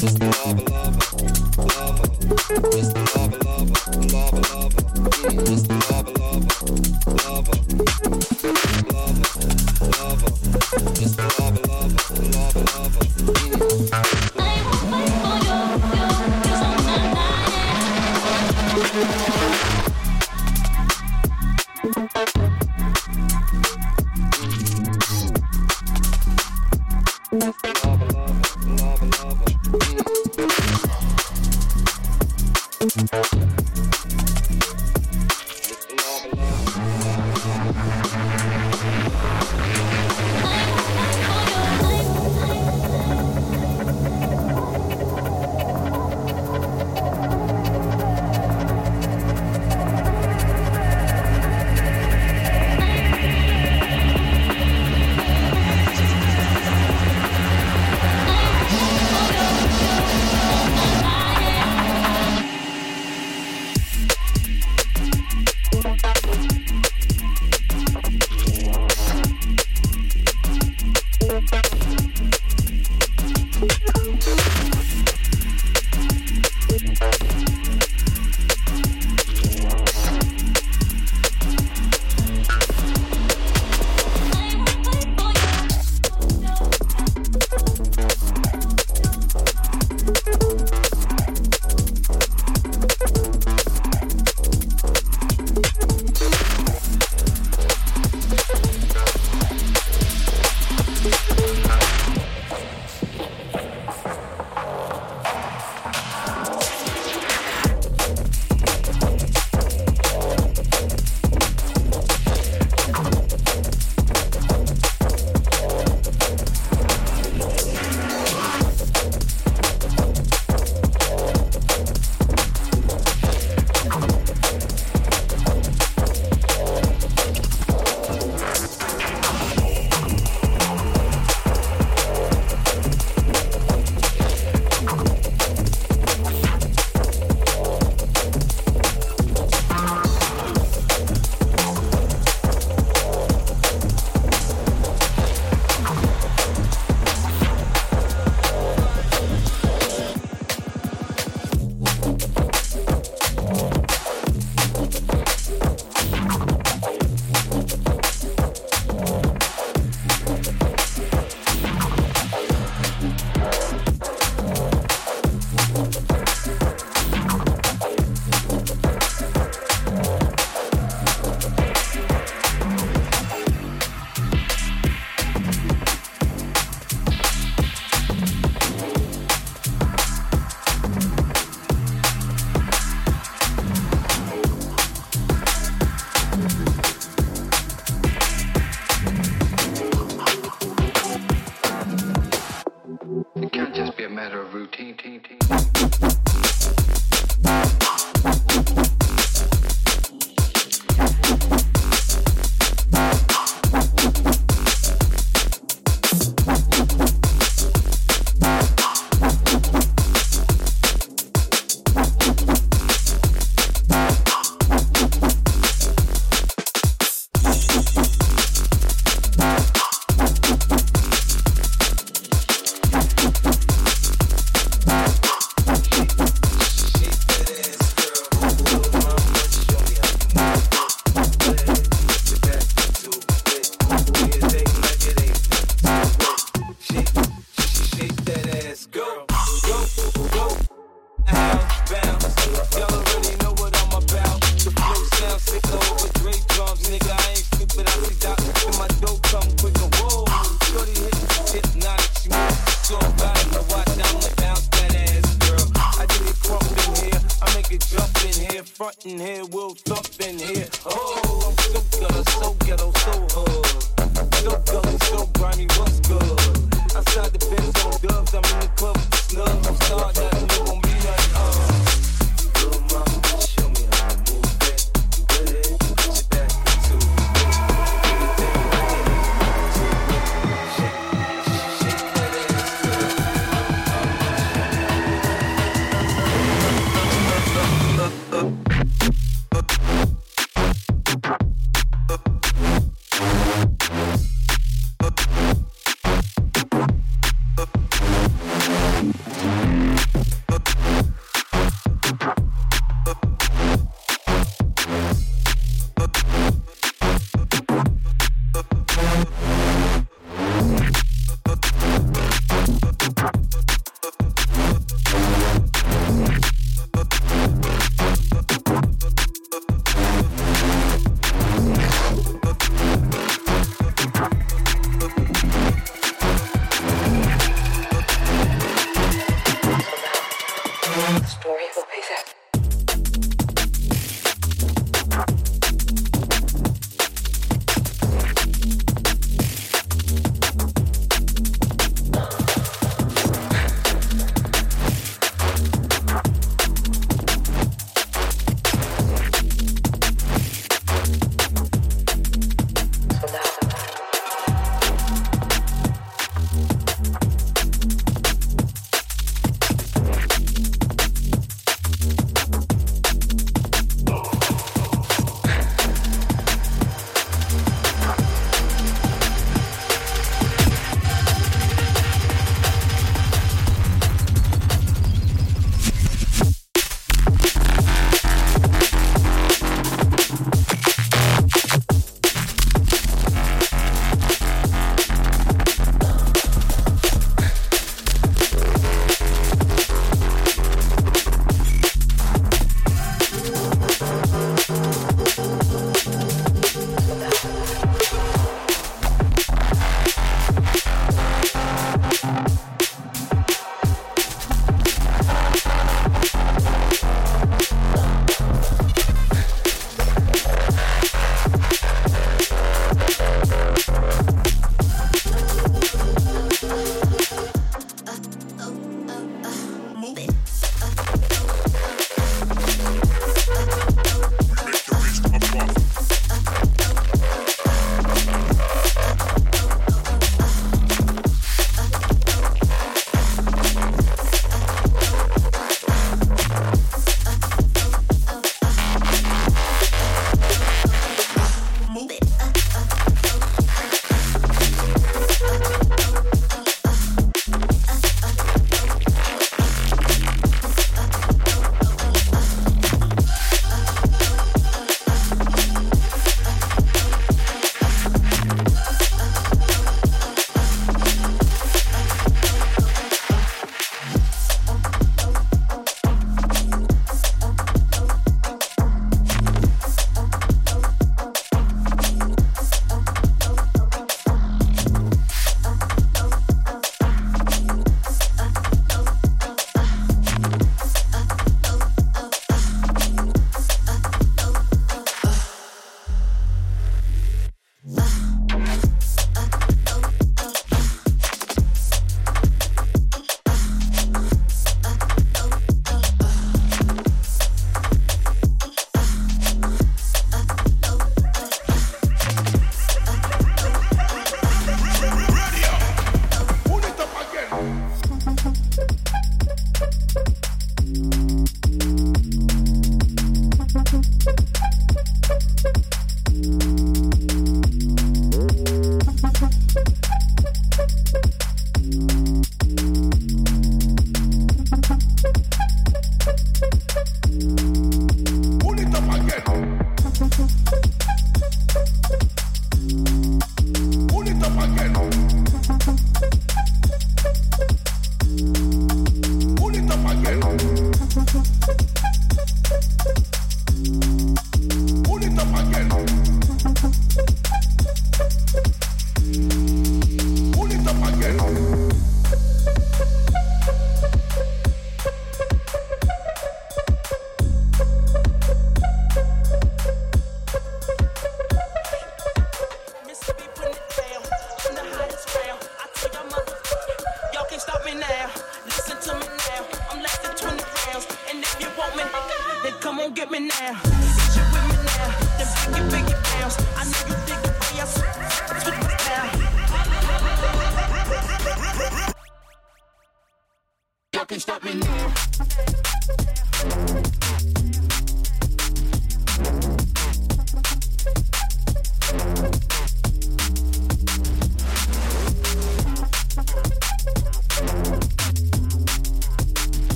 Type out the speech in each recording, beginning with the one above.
Thank.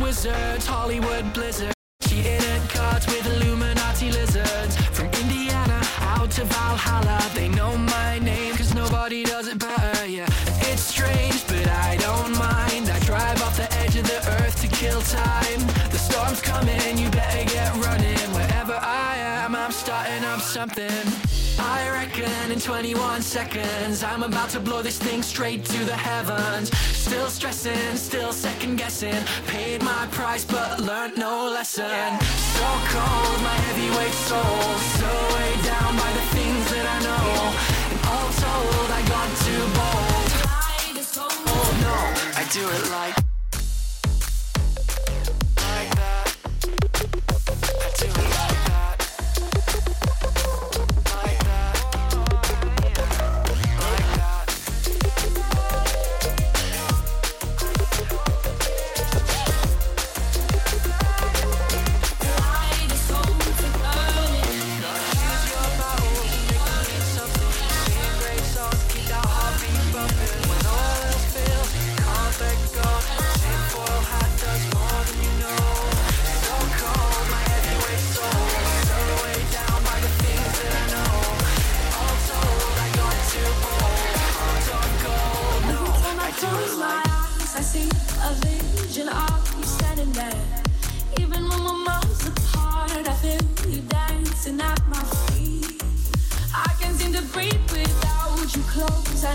Wizards, Hollywood blizzard. Cheating at cards with Illuminati lizards. From Indiana out to Valhalla. They in 21 seconds. I'm about to blow this thing straight to the heavens. Still stressing, still second guessing. Paid my price but learned no lesson. So cold, my heavyweight soul. So weighed down by the things that I know. And all told I got too bold. Oh no, I do it like Like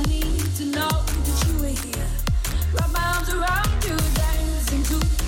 Need to know that you were here. Wrap my arms around you, dancing to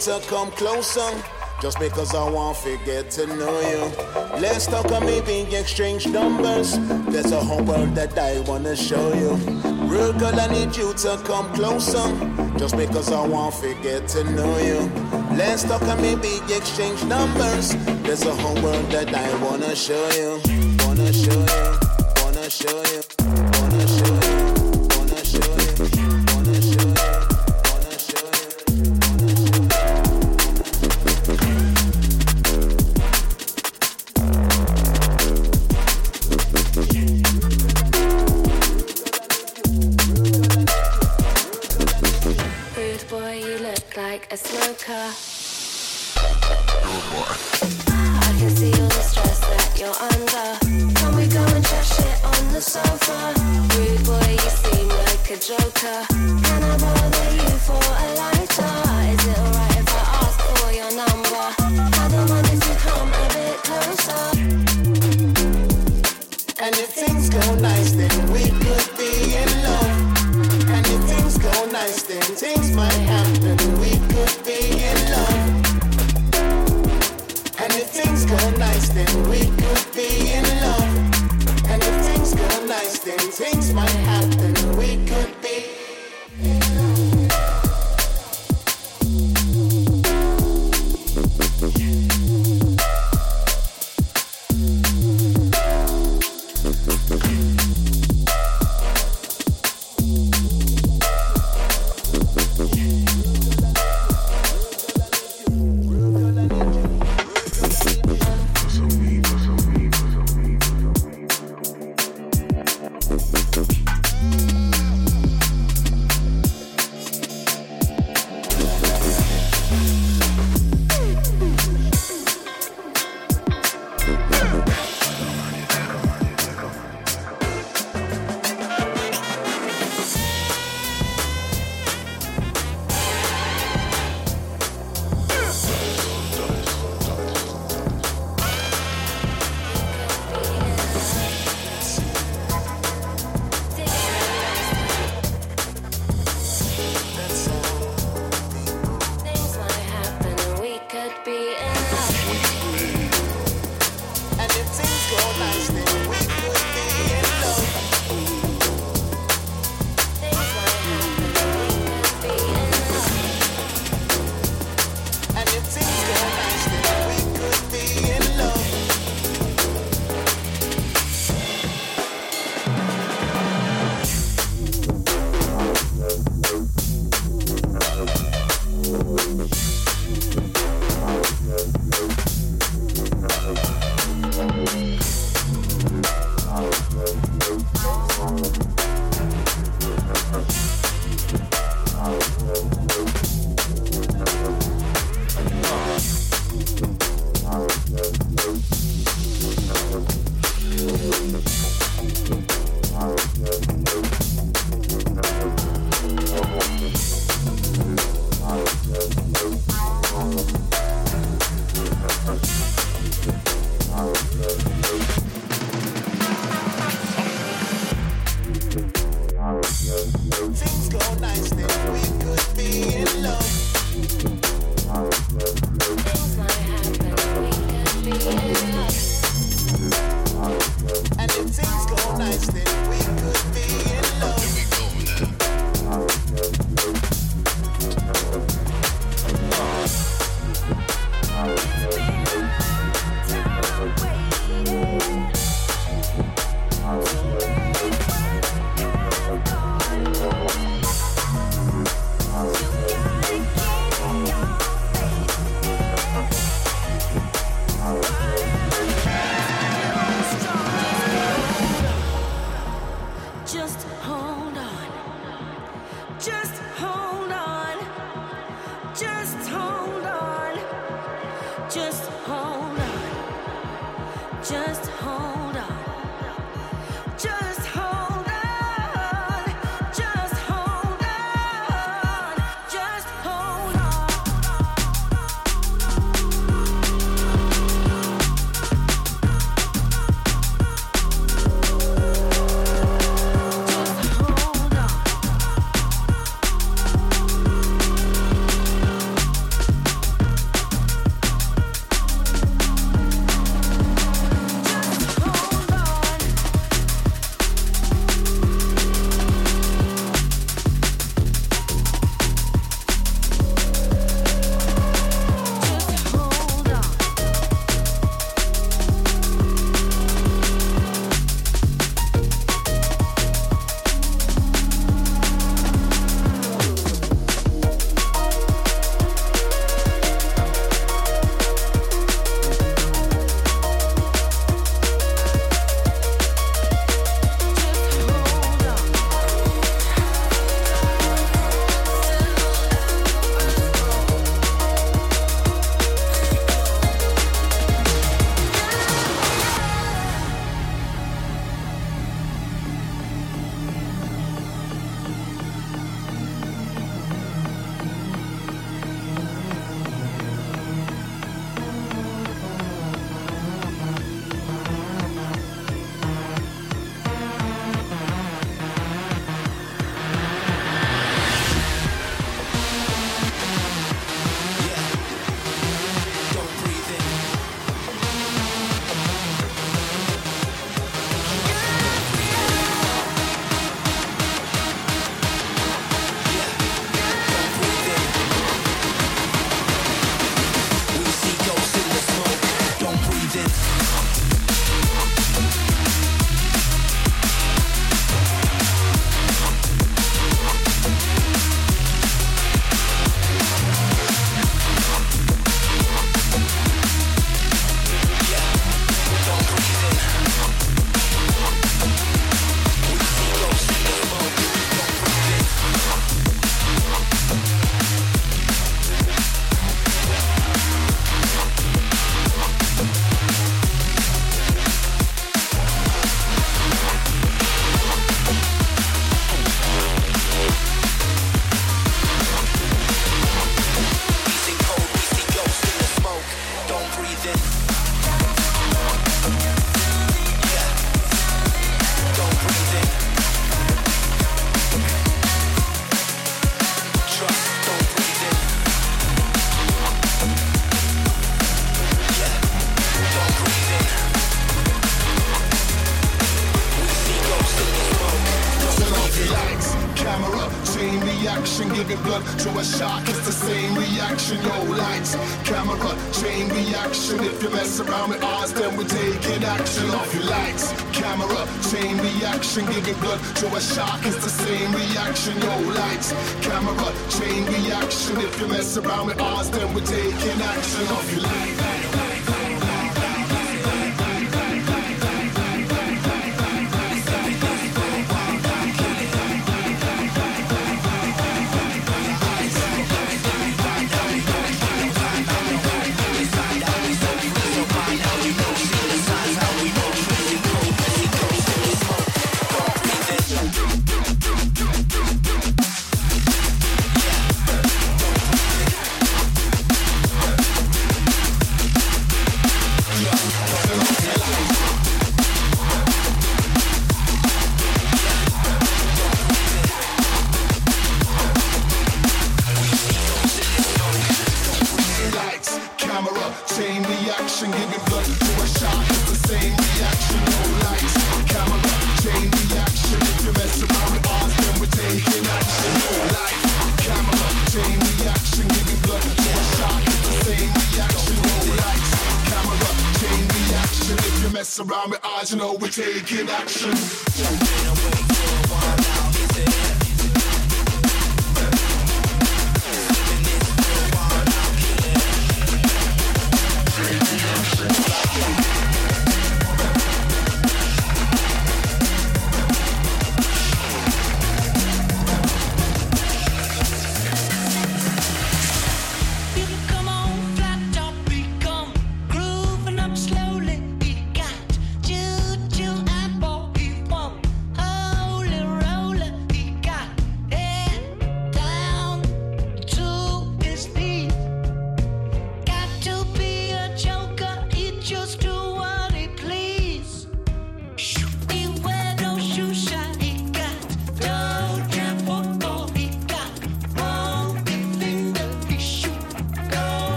to come closer. Just because I want to get to know you. Let's talk or maybe exchange numbers. There's a whole world that I wanna show you. Real girl, I need you to come closer. Just because I want to get to know you. Let's talk or maybe exchange numbers. There's a whole world that I wanna show you. Wanna show you. Wanna show you.